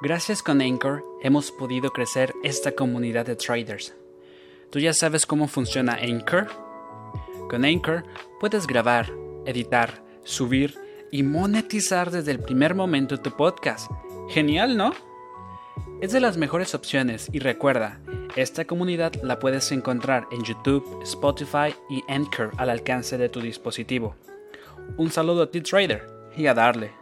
Gracias con Anchor hemos podido crecer esta comunidad de traders. ¿Tú ya sabes cómo funciona Anchor? Con Anchor puedes grabar, editar, subir y monetizar desde el primer momento tu podcast. Genial, ¿no? Es de las mejores opciones y recuerda, esta comunidad la puedes encontrar en YouTube, Spotify y Anchor al alcance de tu dispositivo. Un saludo a ti trader y a darle.